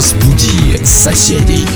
Разбуди соседей.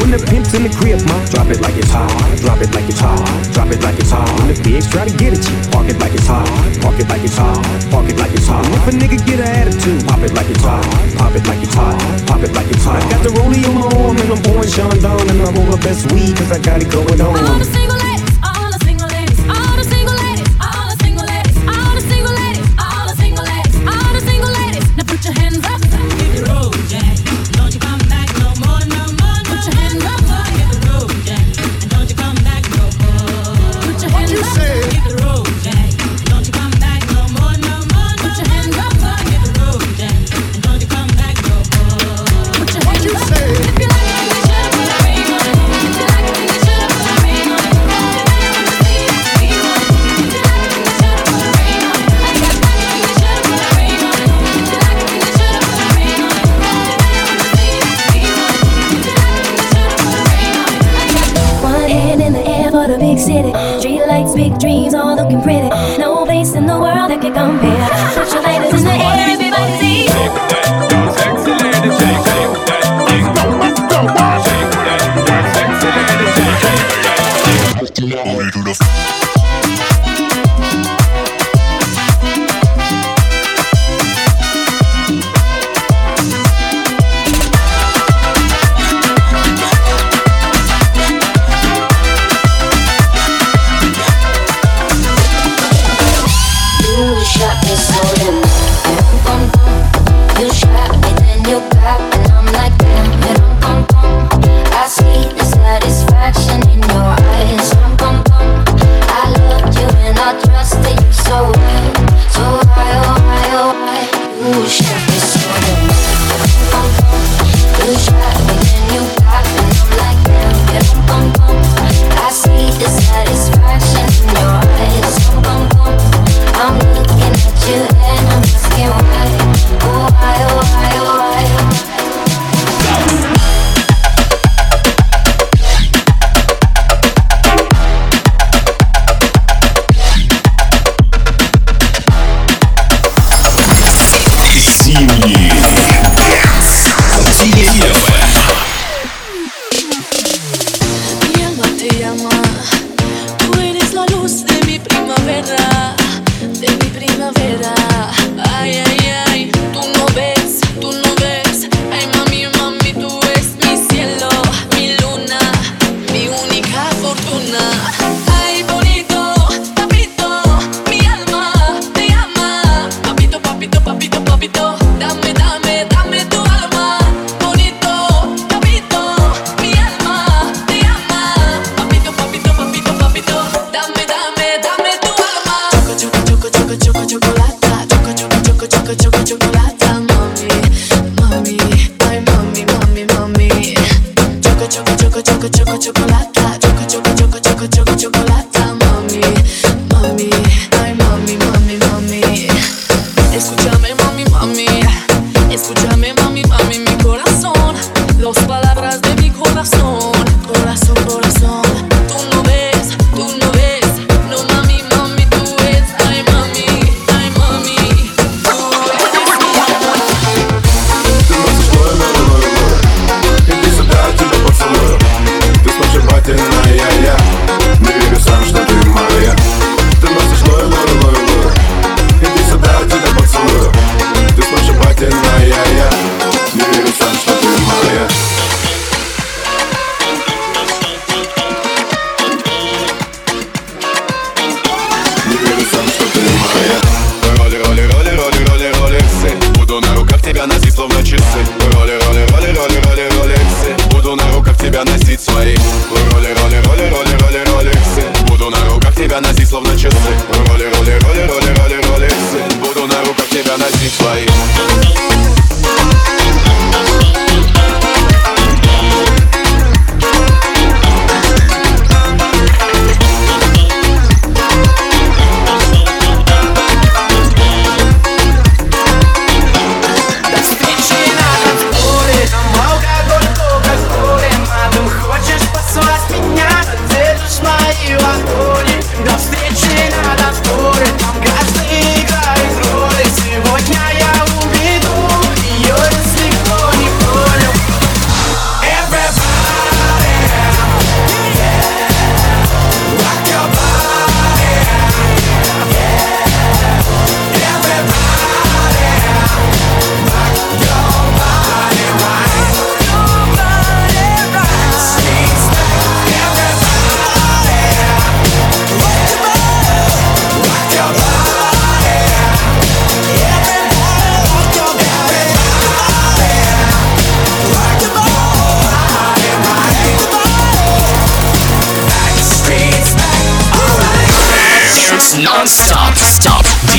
When the pimp's in the crib, ma, drop it like it's hot, drop it like it's hot, drop it like it's hot. When the pigs try to get at you, park it like it's hot, park it like it's hot, park it like it's hot. If a nigga get an attitude, pop it like it's hot, pop it like it's hot, pop it like it's hot. I got the rollie on my arm and I'm pouring Sean Don and I roll the best weed 'cause I got it going on. I single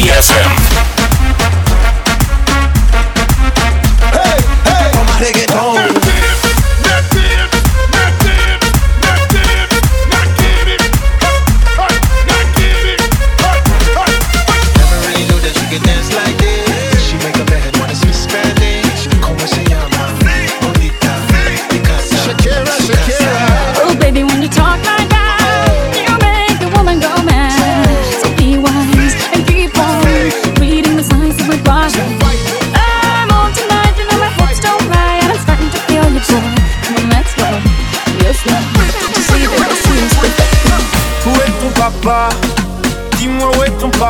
FM.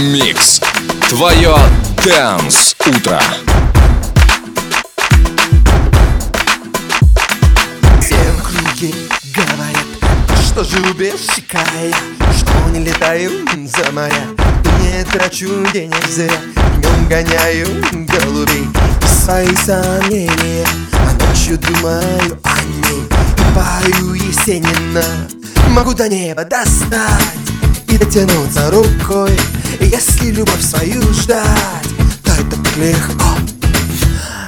Микс. Твое Dance Утро. Все вокруг говорят, что живу не шикуя, что не летаю за моря, не трачу денег зря, днем гоняю голубей свои сомнения, а ночью думаю о ней, пою Есенина, могу до неба достать дотянуться рукой. И если любовь свою ждать То это так легко.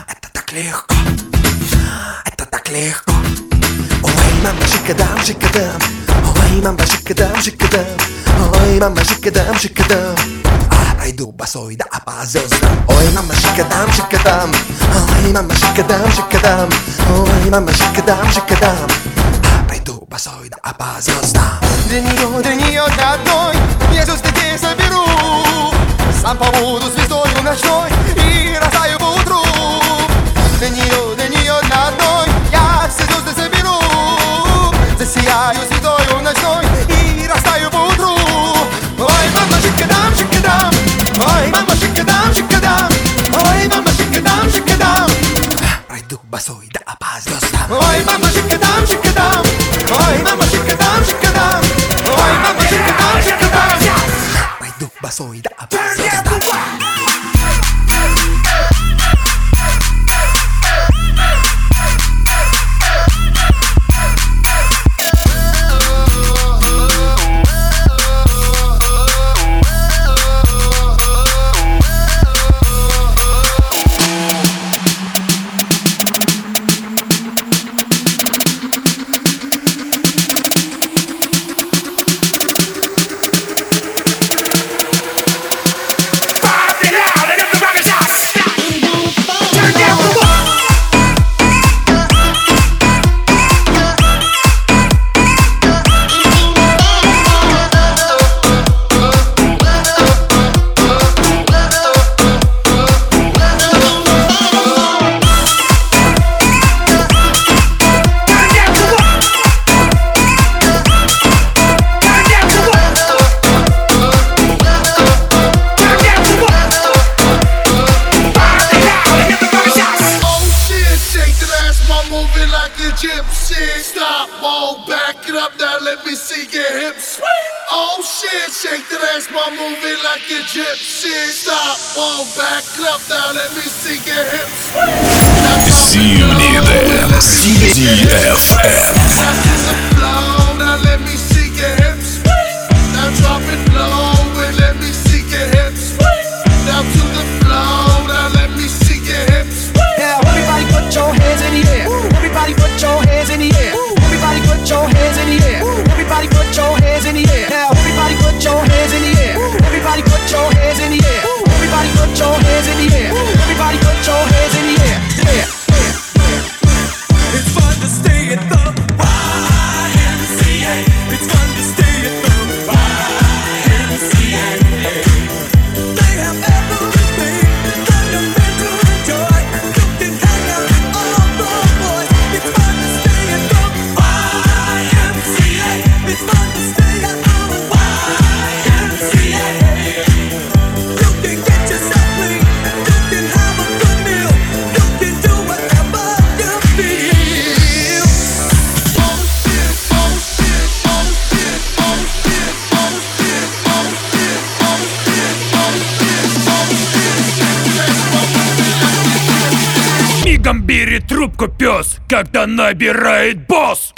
Это так легко. Это так легко. Ой, мама, шикадам, шикадам Ой, мама, шикадам, шикадам Ой, мама, шикадам, шикадам Пойду босой, да по звездам. Ой, мама, шикадам, шикадам Ой, мама, шикадам, шикадам Ой, мама, шикадам, шикадам по звездам Для нее, для нее, для одной Я звезд людей соберу Сам побуду звездою ночной И рождаю утру. Для нее, для нее, для одной Я все звезды соберу Засияю звездою ночной и DFM. набирает босс!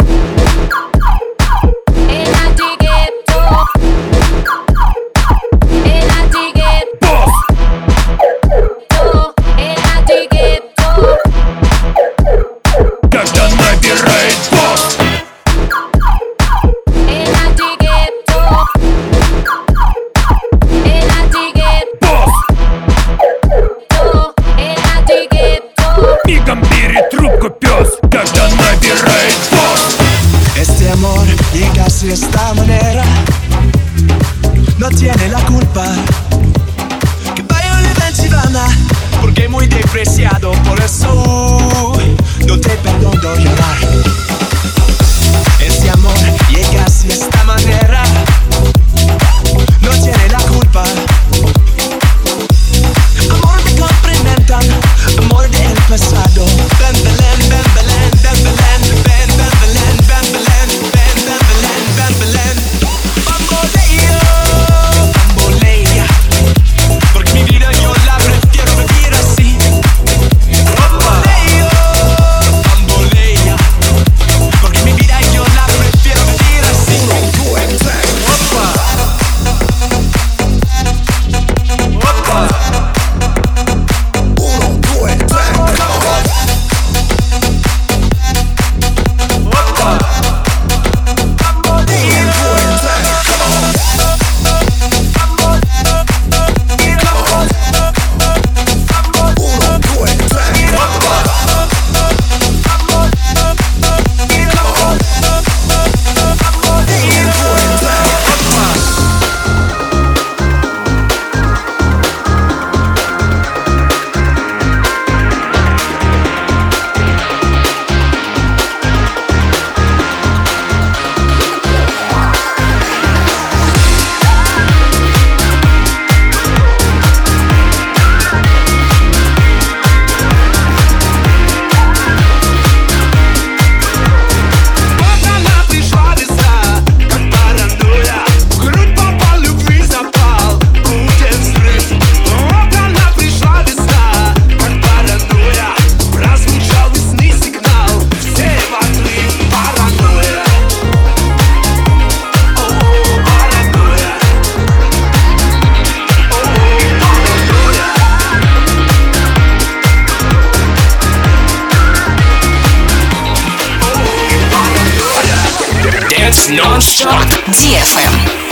Нон-стоп. DFM.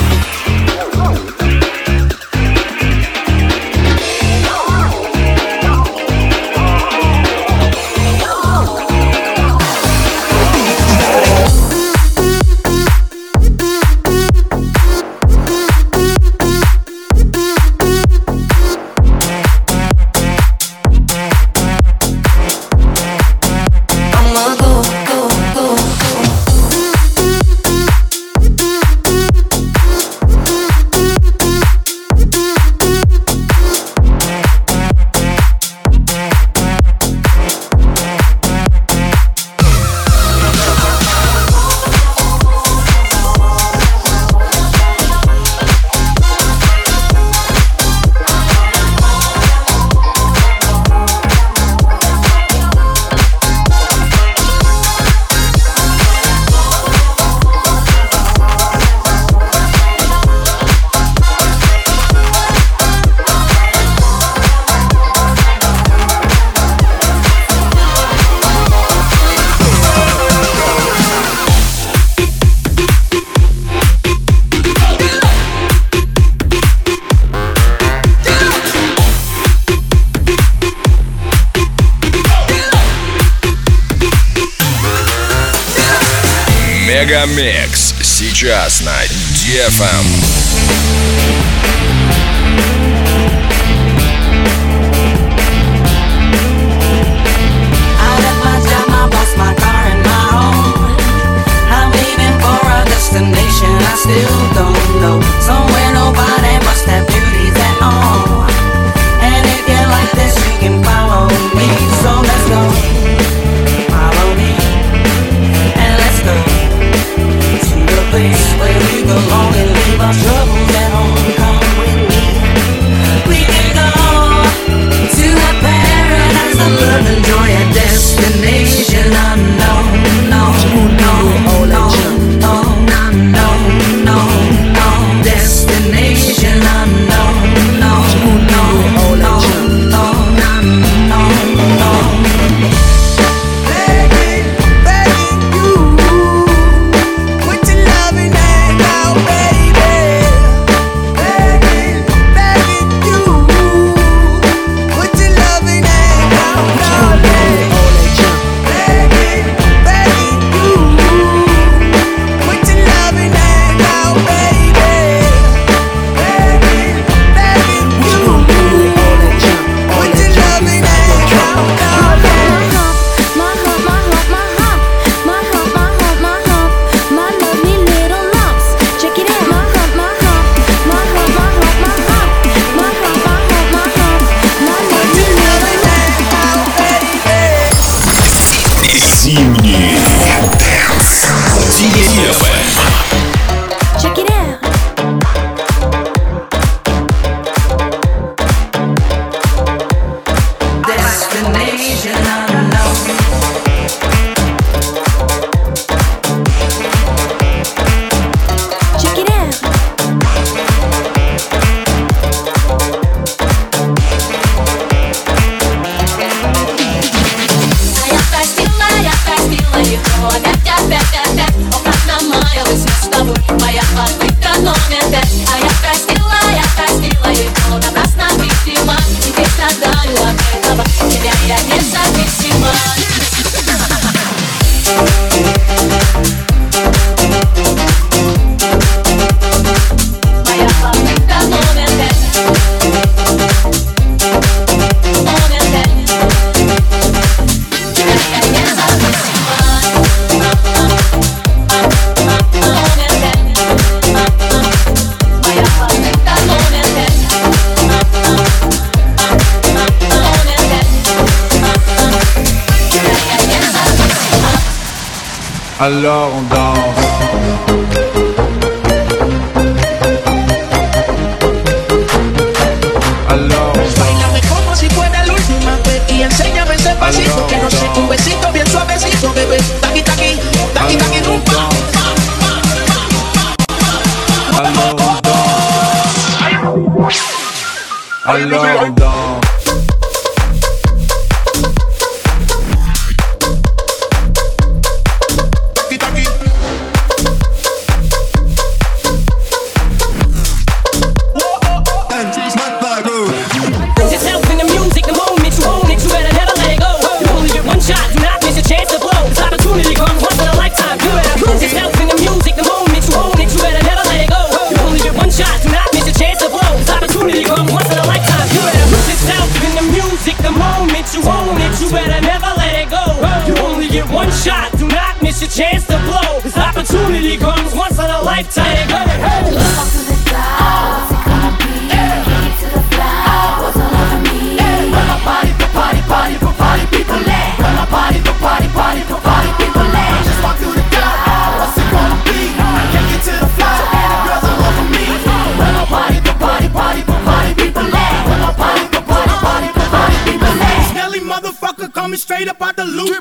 Мегамикс. Сейчас на Дефам. destination I still don't know. Somewhere Alors on danse. my Up to the sky, what's it gonna be? Yeah. Get to the what's me? When the party, party, party, people. When the party, party, party, people. Just walk the what's it gonna be? I can't to the fly, me. When the party, party, party, people. When the party, party, party, people motherfucker coming straight up out the loop.